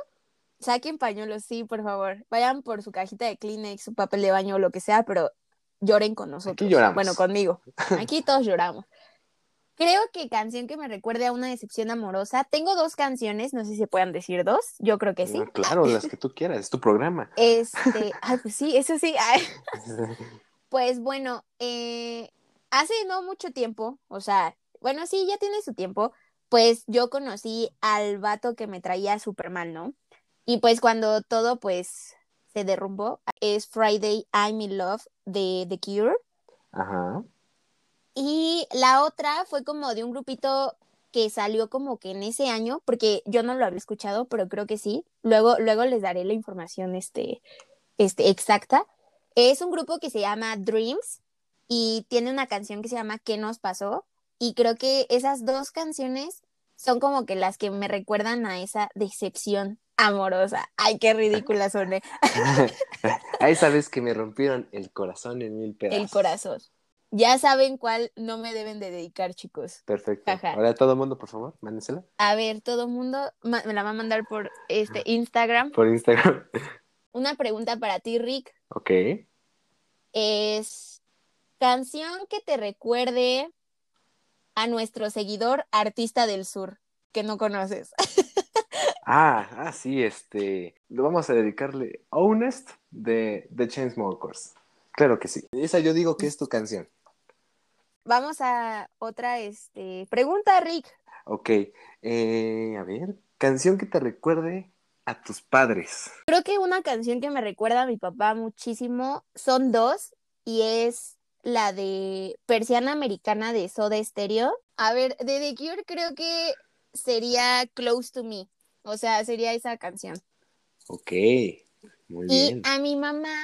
saquen pañuelos, sí, por favor. Vayan por su cajita de Kleenex, su papel de baño, lo que sea, pero lloren con nosotros. Aquí lloramos. Bueno, conmigo. *laughs* Aquí todos lloramos. Creo que canción que me recuerde a una decepción amorosa. Tengo dos canciones, no sé si se puedan decir dos. Yo creo que sí. Ah, Claro, las que tú quieras, es tu programa. *laughs* Este, ay, pues sí, eso sí. Ay, *laughs* Pues bueno, eh, hace no mucho tiempo, o sea, bueno, sí, ya tiene su tiempo, pues yo conocí al vato que me traía súper mal, ¿no? Y pues cuando todo pues se derrumbó, es Friday I'm in Love de The Cure. Ajá. Y la otra fue como de un grupito que salió como que en ese año, porque yo no lo había escuchado, pero creo que sí. Luego, luego les daré la información este, este, exacta. Es un grupo que se llama Dreams y tiene una canción que se llama ¿Qué nos pasó? Y creo que esas dos canciones son como que las que me recuerdan a esa decepción amorosa. Ay, qué ridícula soné. *laughs* Ahí sabes que me rompieron el corazón en mil pedazos. El corazón. Ya saben cuál no me deben de dedicar, chicos. Perfecto. Ajá. Ahora todo el mundo, por favor, mándensela A ver, todo mundo me la va a mandar por este Instagram. por Instagram. Una pregunta para ti, Rick. Ok. Es canción que te recuerde a nuestro seguidor artista del sur que no conoces. *laughs* Ah, ah, sí, este. Lo vamos a dedicarle Honest de The Chainsmokers. Claro que sí. Esa yo digo que es tu canción. Vamos a otra este pregunta, Rick. Ok. eh, a ver. Canción que te recuerde a tus padres. Creo que una canción que me recuerda a mi papá muchísimo son dos y es la de Persiana Americana de Soda Stereo. A ver, de The Cure creo que sería Close to Me. O sea, sería esa canción. Ok. Muy Y bien. a mi mamá,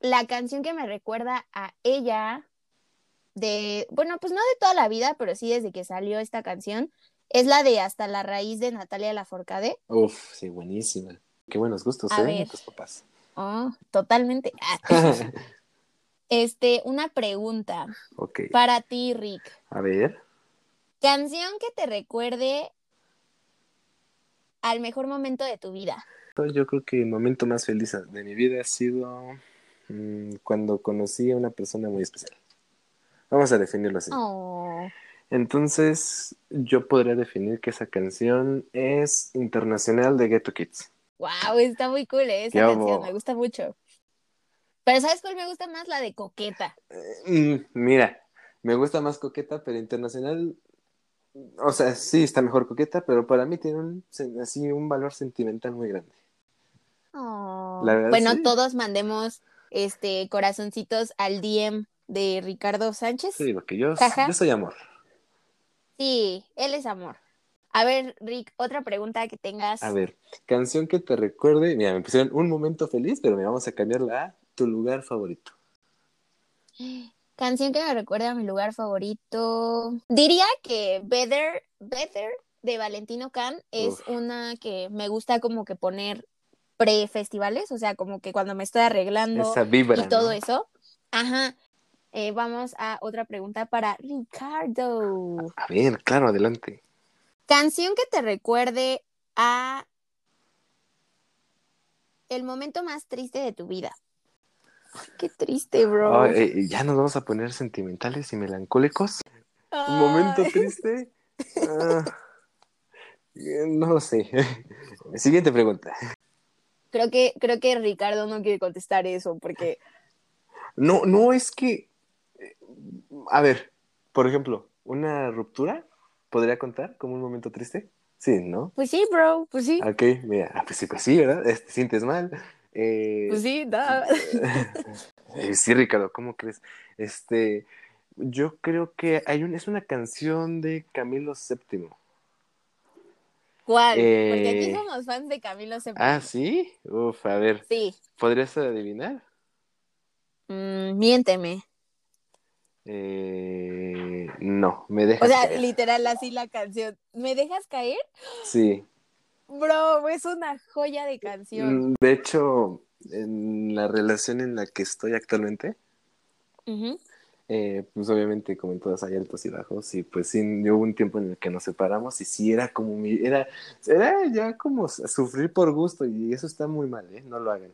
la canción que me recuerda a ella de, bueno, pues no de toda la vida, pero sí desde que salió esta canción, es la de Hasta la raíz de Natalia Lafourcade. Uf, sí, buenísima. Qué buenos gustos, A ¿eh? ver. Tus papás. Oh, totalmente. Ah. *laughs* Este, una pregunta ok. para ti, Rick. A ver. Canción que te recuerde al mejor momento de tu vida. Yo creo que el momento más feliz de mi vida ha sido mm, cuando conocí a una persona muy especial. Vamos a definirlo así. Oh, Entonces, yo podría definir que esa canción es internacional de Ghetto Kids. Wow, está muy cool ¿eh? esa ¿Qué canción, me gusta mucho. Pero ¿sabes cuál me gusta más? La de Coqueta. Mm, mira, me gusta más Coqueta, pero internacional, o sea, sí está mejor Coqueta, pero para mí tiene un, así un valor sentimental muy grande. Oh. La verdad, bueno, sí. todos mandemos este corazoncitos al DM de Ricardo Sánchez. Sí, porque yo, yo soy amor. Sí, él es amor. A ver, Rick, otra pregunta que tengas. A ver, canción que te recuerde, mira, me pusieron un momento feliz, pero me vamos a cambiarla a tu lugar favorito. *gasps* Canción que me recuerda a mi lugar favorito. Diría que Better, Better de Valentino Can es Uf. una que me gusta como que poner pre-festivales, o sea, como que cuando me estoy arreglando vibra. y todo ¿no? eso. Ajá. Eh, vamos a otra pregunta para Ricardo. A ver, claro, adelante. Canción que te recuerde a el momento más triste de tu vida. Qué triste, bro. Ay, eh, ya nos vamos a poner sentimentales y melancólicos. Un momento triste. Ah, eh, no lo sé. *laughs* Siguiente pregunta. Creo que, creo que Ricardo no quiere contestar eso porque No, no es que. eh, A ver, por ejemplo, una ruptura podría contar como un momento triste. Sí, ¿no? Pues sí, bro, pues sí. Ok, mira, pues sí, pues sí, ¿verdad? Eh, *laughs* Te sientes mal. Eh, Pues sí, da. eh, *laughs* sí, Ricardo, ¿cómo crees? Este, yo creo que hay un, es una canción de Camilo VII. ¿Cuál? Eh, Porque aquí somos fans de Camilo VII. Ah, ¿sí? Uf, a ver, Sí. ¿podrías adivinar? Mm, miénteme. Eh, no, me O dejas sea, caer. literal, así la canción. ¿Me dejas caer? Sí. Bro, es una joya de canción. Mm, De hecho, en la relación en la que estoy actualmente, eh, pues obviamente como en todas hay altos y bajos y pues sí, hubo un tiempo en el que nos separamos y sí era como mi, era, era ya como sufrir por gusto y eso está muy mal, ¿eh? No lo hagan.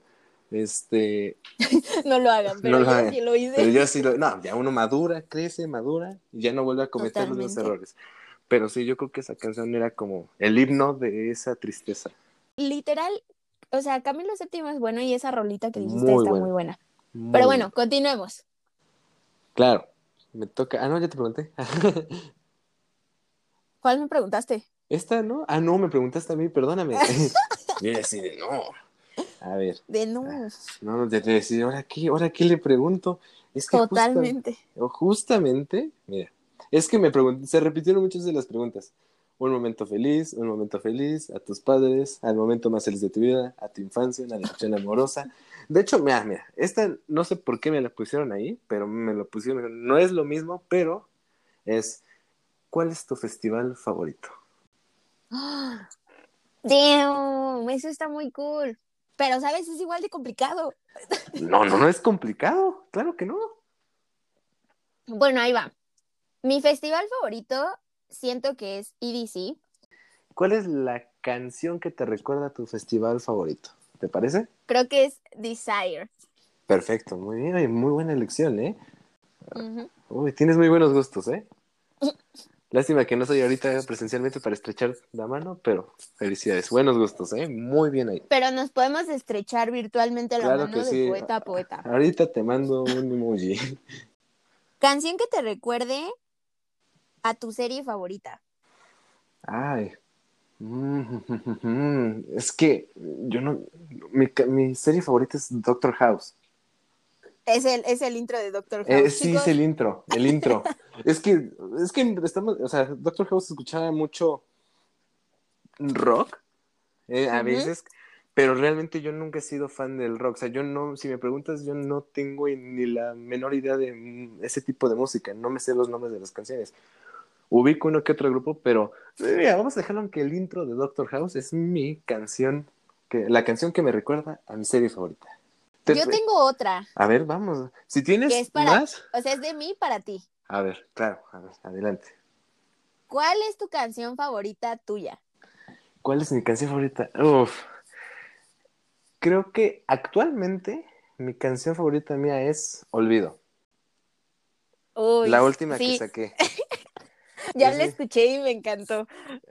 Este, *laughs* No lo hagan, pero No lo yo hagan. sí lo hice. pero yo sí lo, no, ya uno madura, crece, madura y ya no vuelve a cometer los mismos Totalmente. errores. Pero sí, yo creo que esa canción era como el himno de esa tristeza. Literal, o sea, Camilo VII es bueno y esa rolita que dijiste Muy está buena. muy buena. Muy Pero bueno, continuemos. Claro, me toca. Ah, no, ya te pregunté. *laughs* ¿Cuál me preguntaste? Esta, ¿no? Ah, no, me preguntaste a mí, perdóname. Yo iba a decir, no. A ver, De no. no, no, te te decir, ¿ahora qué? ¿Ahora qué le pregunto? Es que justa- Totalmente. o justamente, mira, es que me pregunté, se repitieron muchas de las preguntas. Un momento feliz, un momento feliz, a tus padres, al momento más feliz de tu vida, a tu infancia, una relación amorosa. De hecho, mira, mira, esta no sé por qué me la pusieron ahí, pero me lo pusieron, no es lo mismo, pero es, ¿cuál es tu festival favorito? *gasps* Damn, eso está muy cool. Pero, ¿sabes? Es igual de complicado. No, no, no es complicado, claro que no. Bueno, ahí va. Mi festival favorito siento que es EDC. ¿Cuál es la canción que te recuerda a tu festival favorito? ¿Te parece? Creo que es Desire. Perfecto, muy bien, muy buena elección, ¿eh? Uy, tienes muy buenos gustos, ¿eh? *laughs* Lástima que no soy ahorita presencialmente para estrechar la mano, pero felicidades, buenos gustos, ¿eh? Muy bien ahí. Pero nos podemos estrechar virtualmente la Claro mano de sí. poeta a poeta. Ahorita te mando un emoji. *laughs* Canción que te recuerde a tu serie favorita. Ay. Mm, *laughs* Es que yo no. Mi, mi serie favorita es Doctor House. Es el, es el intro de Doctor House. Eh, sí, chicos. es el intro, el intro. *laughs* es que, es que estamos, o sea, Doctor House escuchaba mucho rock, eh, a veces, pero realmente yo nunca he sido fan del rock. O sea, yo no, si me preguntas, yo no tengo ni la menor idea de mm, ese tipo de música. No me sé los nombres de las canciones. Ubico uno que otro grupo, pero eh, mira, vamos a dejarlo en que el intro de Doctor House es mi canción, que, la canción que me recuerda a mi serie favorita. Te- Yo tengo otra. A ver, vamos. Si tienes Que es para- más. O sea, es de mí para ti. A ver, claro, a ver, adelante. ¿Cuál es tu canción favorita tuya? ¿Cuál es mi canción favorita? Uf. Creo que actualmente mi canción favorita mía es Olvido. Uy, la última sí, que saqué. *laughs* ya la escuché y me encantó.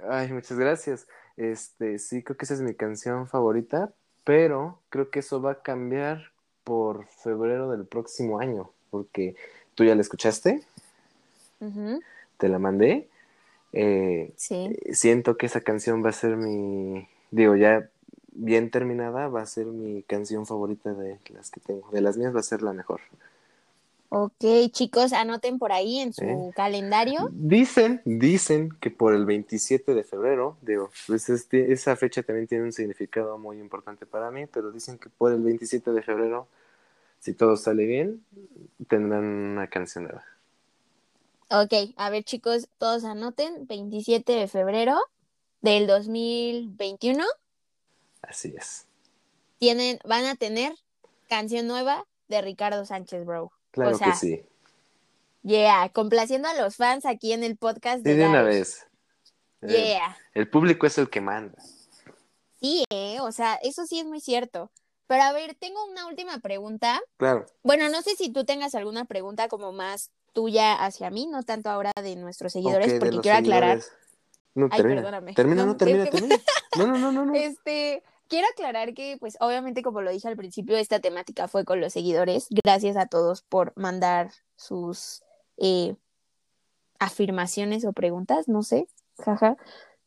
Ay, muchas gracias. Este, sí, creo que esa es mi canción favorita, pero creo que eso va a cambiar por febrero del próximo año, porque tú ya la escuchaste, te la mandé. eh, Sí. siento que esa canción va a ser mi, digo, ya bien terminada, va a ser mi canción favorita de las que tengo. De las mías va a ser la mejor. Ok, chicos, anoten por ahí en su ¿Eh? calendario. Dicen, dicen que por el 27 de febrero, digo, pues este- esa fecha también tiene un significado muy importante para mí, pero dicen que por el 27 de febrero, si todo sale bien, tendrán una canción nueva. Ok, a ver, chicos, todos anoten, 27 de febrero del 2021, Así es. tienen, van a tener canción nueva de Ricardo Sánchez, bro. Claro O sea, que sí. Yeah, complaciendo a los fans aquí en el podcast Sí, de de una vez. Yeah. el público es el que manda. Sí, eh, o sea, eso sí es muy cierto. Pero a ver, tengo una última pregunta. Claro. Bueno, no sé si tú tengas alguna pregunta como más tuya hacia mí, no tanto ahora de nuestros seguidores, porque quiero aclarar. No, Ay, termina. perdóname. Termina, No, no, termina, que- termina. No, no, no, no, no. *laughs* Este, quiero aclarar que, pues, obviamente, como lo dije al principio, esta temática fue con los seguidores. Gracias a todos por mandar sus eh, afirmaciones o preguntas, no sé, jaja.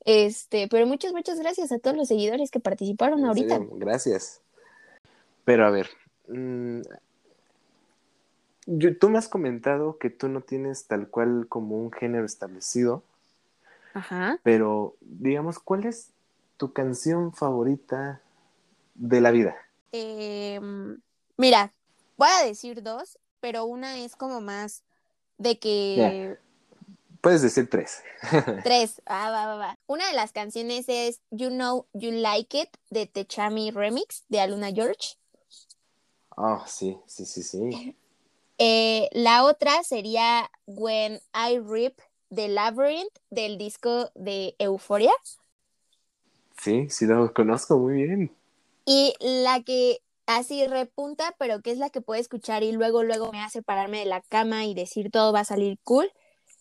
Este, pero muchas, muchas gracias a todos los seguidores que participaron ahorita. serio, gracias. Pero a ver, mm, yo- tú me has comentado que tú no tienes tal cual como un género establecido, Ajá. pero digamos, ¿cuál es tu canción favorita de la vida? Em, mira, voy a decir dos, pero una es como más de que Puedes decir tres. *laughs* tres. Ah, va, va, va. Una de las canciones es You Know You Like It de Techami Remix de Aluna George. Oh, sí, sí, sí, sí. Eh, la otra sería When I Rip de Labyrinth del disco de Euphoria. Sí, sí lo conozco muy bien. Y la que así repunta, pero que es la que puedo escuchar y luego, luego me hace pararme de la cama y decir todo va a salir cool,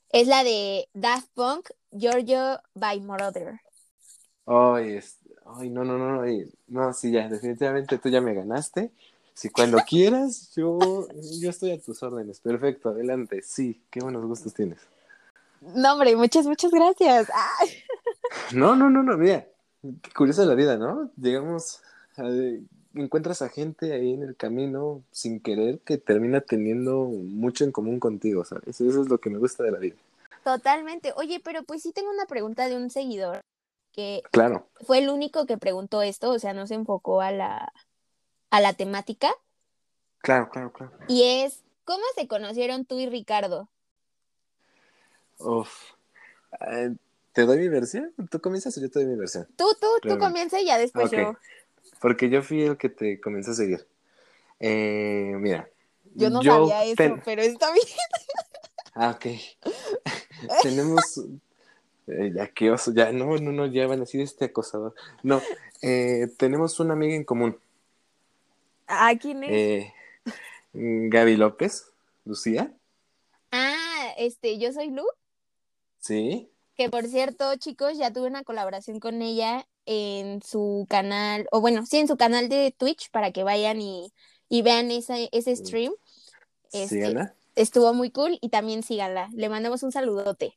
es la de Daft Punk, Giorgio by Moroder. Ay, ay, no, no, no, ay, no, sí, ya, definitivamente tú ya me ganaste. Si cuando *laughs* quieras, yo, yo estoy a tus órdenes. Perfecto, adelante. Sí, qué buenos gustos tienes. No, hombre, muchas, muchas gracias. Ay. *laughs* No, no, no, no, mira, qué curiosa la vida, ¿no? Digamos, eh, encuentras a gente ahí en el camino sin querer que termina teniendo mucho en común contigo, ¿sabes? Eso es lo que me gusta de la vida. Totalmente. Oye, pero pues sí tengo una pregunta de un seguidor que Claro, fue el único que preguntó esto, o sea, no se enfocó a la, a la temática, claro, claro, claro. y es, ¿cómo se conocieron tú y Ricardo? Uf. Eh, ¿Te doy mi versión? ¿Tú comienzas o yo te doy mi versión? Tú, tú, tú comienza y ya después Ok. yo. Porque yo fui el que te comenzó a seguir. Eh, mira. Yo no sabía eso, ten- pero está bien. *laughs* Ah, ok. *laughs* Tenemos. eh, ya qué oso, ya no, no, no, ya van a decir este acosador. No, eh, tenemos una amiga en común. Ah, ¿quién es? Gaby López, Lucía. Ah, este, yo soy Lu, Sí. Que por cierto, chicos, ya tuve una colaboración con ella en su canal, o bueno, sí, en su canal de Twitch para que vayan y, y vean ese, ese stream. Este, Síganla. Estuvo muy cool y también síganla. Le mandamos un saludote.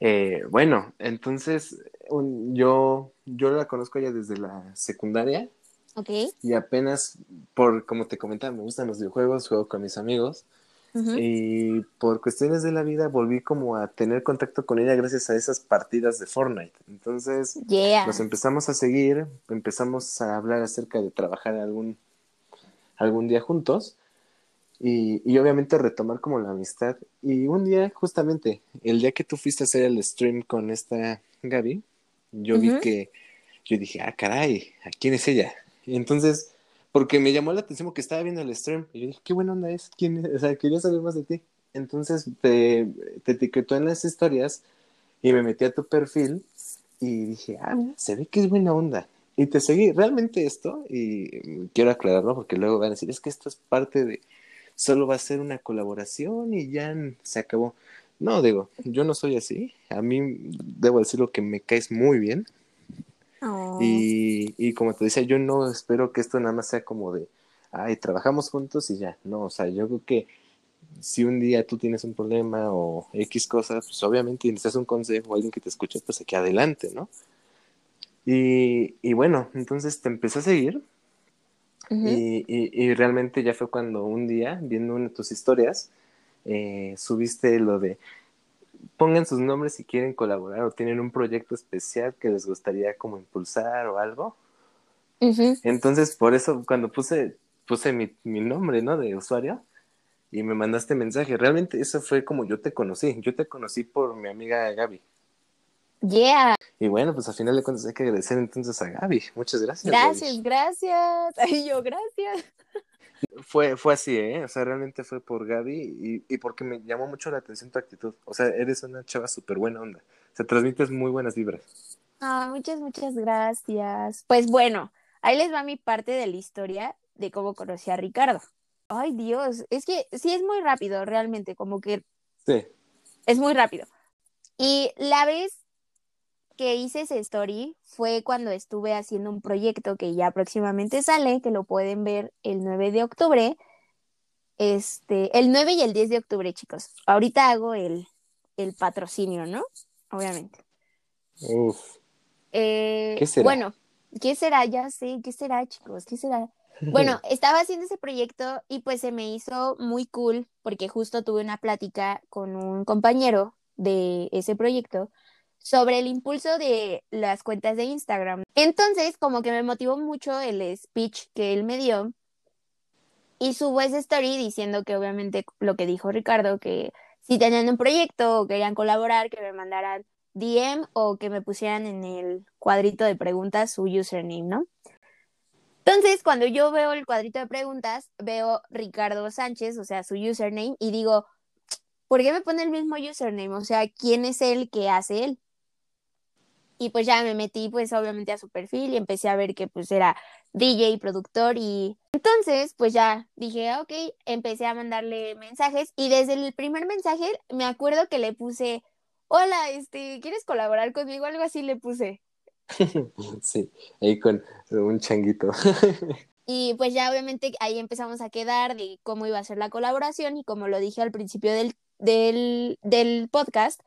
Eh, bueno, entonces un- yo, yo la conozco ya desde la secundaria. ¿Ok? Y apenas, por como te comentaba, me gustan los videojuegos, juego con mis amigos. Y por cuestiones de la vida volví como a tener contacto con ella gracias a esas partidas de Fortnite. Entonces Yeah. nos empezamos a seguir, empezamos a hablar acerca de trabajar algún, algún día juntos y, y obviamente retomar como la amistad. Y un día, justamente, el día que tú fuiste a hacer el stream con esta Gaby, yo vi que, yo dije, ah, caray, ¿a quién es ella? Y entonces, porque me llamó la atención porque estaba viendo el stream y yo dije, qué buena onda es, ¿quién es? O sea, quería saber más de ti. Entonces te, te etiquetó en las historias y me metí a tu perfil y dije, ah, mira, se ve que es buena onda. Y te seguí. Realmente esto, y quiero aclararlo porque luego van a decir, es que esto es parte de, solo va a ser una colaboración y ya se acabó. No, digo, yo no soy así. A mí, debo decirlo que me caes muy bien. Oh. Y, y como te decía, yo no espero que esto nada más sea como de, ay, trabajamos juntos y ya. No, o sea, yo creo que si un día tú tienes un problema o X cosas, pues obviamente necesitas un consejo o alguien que te escuche, pues aquí adelante, ¿no? Y, y bueno, entonces te empecé a seguir y, y realmente ya fue cuando un día, viendo una de tus historias, eh, subiste lo de pongan sus nombres si quieren colaborar o tienen un proyecto especial que les gustaría como impulsar o algo. Ujú. Entonces, por eso cuando puse, puse mi, mi nombre, ¿no? De usuario y me mandaste mensaje. Realmente eso fue como yo te conocí. Yo te conocí por mi amiga Gaby. Yeah, Y bueno, pues al final de cuentas hay que agradecer entonces a Gaby. Muchas gracias. Gaby. gracias, gracias. *laughs* Ay, yo, gracias. Fue, fue así, ¿eh? O sea, realmente fue por Gaby y, y porque me llamó mucho la atención tu actitud. O sea, eres una chava súper buena onda. O sea, transmites muy buenas vibras. Ah, muchas, muchas gracias. Pues bueno, ahí les va mi parte de la historia de cómo conocí a Ricardo. Ay, Dios, es que sí es muy rápido, realmente, como que Sí. es muy rápido. Y la vez que hice ese story fue cuando estuve haciendo un proyecto que ya próximamente sale, que lo pueden ver el 9 de octubre. Este, el 9 y el 10 de octubre, chicos. Ahorita hago el, el patrocinio, ¿no? Obviamente. Uf. Eh, ¿Qué será? Bueno, ¿qué será? Ya sé, ¿qué será, chicos? ¿Qué será? *laughs* Bueno, estaba haciendo ese proyecto y pues se me hizo muy cool porque justo tuve una plática con un compañero de ese proyecto sobre el impulso de las cuentas de Instagram. Entonces, como que me motivó mucho el speech que él me dio y subo ese story diciendo que obviamente lo que dijo Ricardo, que si tenían un proyecto o querían colaborar, que me mandaran DM o que me pusieran en el cuadrito de preguntas su username, ¿no? Entonces, cuando yo veo el cuadrito de preguntas, veo Ricardo Sánchez, o sea, su username, y digo, ¿por qué me pone el mismo username? O sea, ¿quién es el que hace él? Y pues ya me metí, pues obviamente a su perfil y empecé a ver que pues era DJ, productor y entonces pues ya dije, ah, ok, empecé a mandarle mensajes y desde el primer mensaje me acuerdo que le puse, hola, este, ¿quieres colaborar conmigo? Algo así le puse. *laughs* Sí, ahí con un changuito. *laughs* Y pues ya obviamente ahí empezamos a quedar de cómo iba a ser la colaboración y como lo dije al principio del, del, del podcast,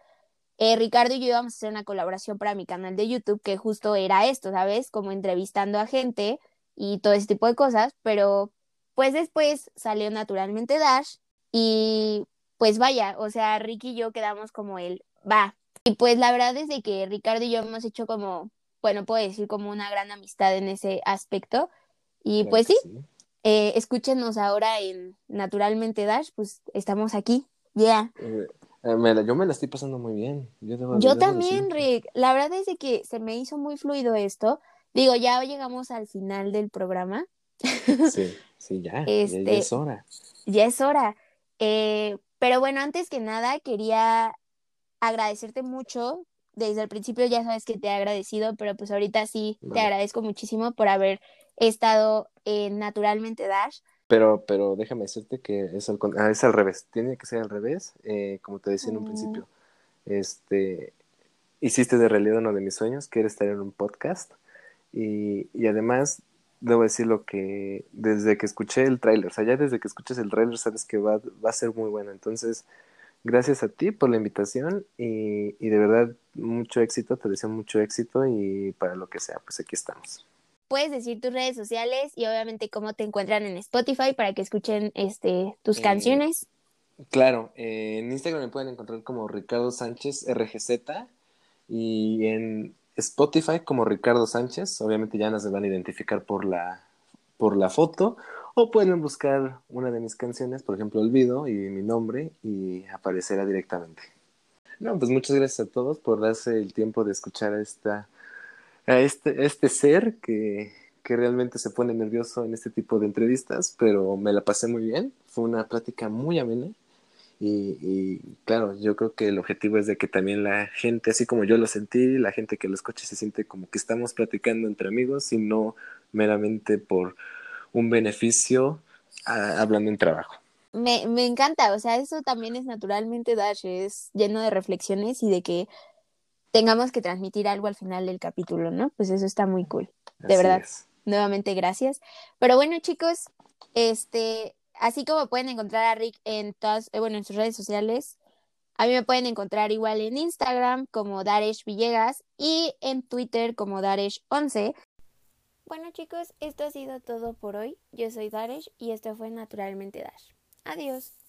eh, Ricardo y yo íbamos a hacer una colaboración para mi canal de YouTube que justo era esto, ¿sabes? Como entrevistando a gente y todo ese tipo de cosas, pero pues después salió naturalmente Dash y pues vaya, o sea, Ricky y yo quedamos como el va. Y pues la verdad es de que Ricardo y yo hemos hecho como, bueno, puedo decir como una gran amistad en ese aspecto. Y Claro pues que sí, eh, escúchenos ahora en Naturalmente Dash, pues estamos aquí. Yeah. Eh, eh, me la- yo me la estoy pasando muy bien. Yo, debo- Yo debo también. Rick. La verdad es de que se me hizo muy fluido esto. Digo, ya llegamos al final del programa. Sí, sí, ya, ya- ya, Este- es hora. Ya es hora. Eh, pero bueno, antes que nada, quería agradecerte mucho. Desde el principio ya sabes que te he agradecido, pero pues ahorita sí te agradezco muchísimo por haber estado en Naturalmente Dash. Pero, pero déjame decirte que es al, ah, es al revés. Tiene que ser al revés, eh, como te decía en un Mm. principio. Este, hiciste de realidad uno de mis sueños, que era estar en un podcast. Y, y además, debo decir lo que desde que escuché el tráiler, o sea, ya desde que escuches el tráiler sabes que va, va a ser muy bueno. Entonces, gracias a ti por la invitación y, y de verdad mucho éxito, te deseo mucho éxito y para lo que sea, pues aquí estamos. Puedes decir tus redes sociales y obviamente cómo te encuentran en Spotify para que escuchen este, tus Eh, canciones. Claro, eh, en Instagram me pueden encontrar como Ricardo Sánchez RGZ y en Spotify como Ricardo Sánchez. Obviamente ya nos van a identificar por la, por la foto o pueden buscar una de mis canciones, por ejemplo Olvido y mi nombre y aparecerá directamente. No, pues muchas gracias a todos por darse el tiempo de escuchar esta, a este, este ser que, que realmente se pone nervioso en este tipo de entrevistas, pero me la pasé muy bien. Fue una plática muy amena. Y, y, claro, yo creo que el objetivo es de que también la gente, así como yo lo sentí, la gente que lo escuche se siente como que estamos platicando entre amigos y no meramente por un beneficio a, hablando en trabajo. me, me encanta, o sea, eso también es naturalmente Dash, es lleno de reflexiones y de que tengamos que transmitir algo al final del capítulo, ¿no? Pues eso está muy cool, de verdad. Nuevamente, gracias. Pero bueno, chicos, este, así como pueden encontrar a Rick en todas, eh, bueno, en sus redes sociales, a mí me pueden encontrar igual en Instagram como Daresh Villegas y en Twitter como Daresh11. Bueno chicos, esto ha sido todo por hoy. Yo soy Daresh y esto fue Naturalmente Dash. Adiós.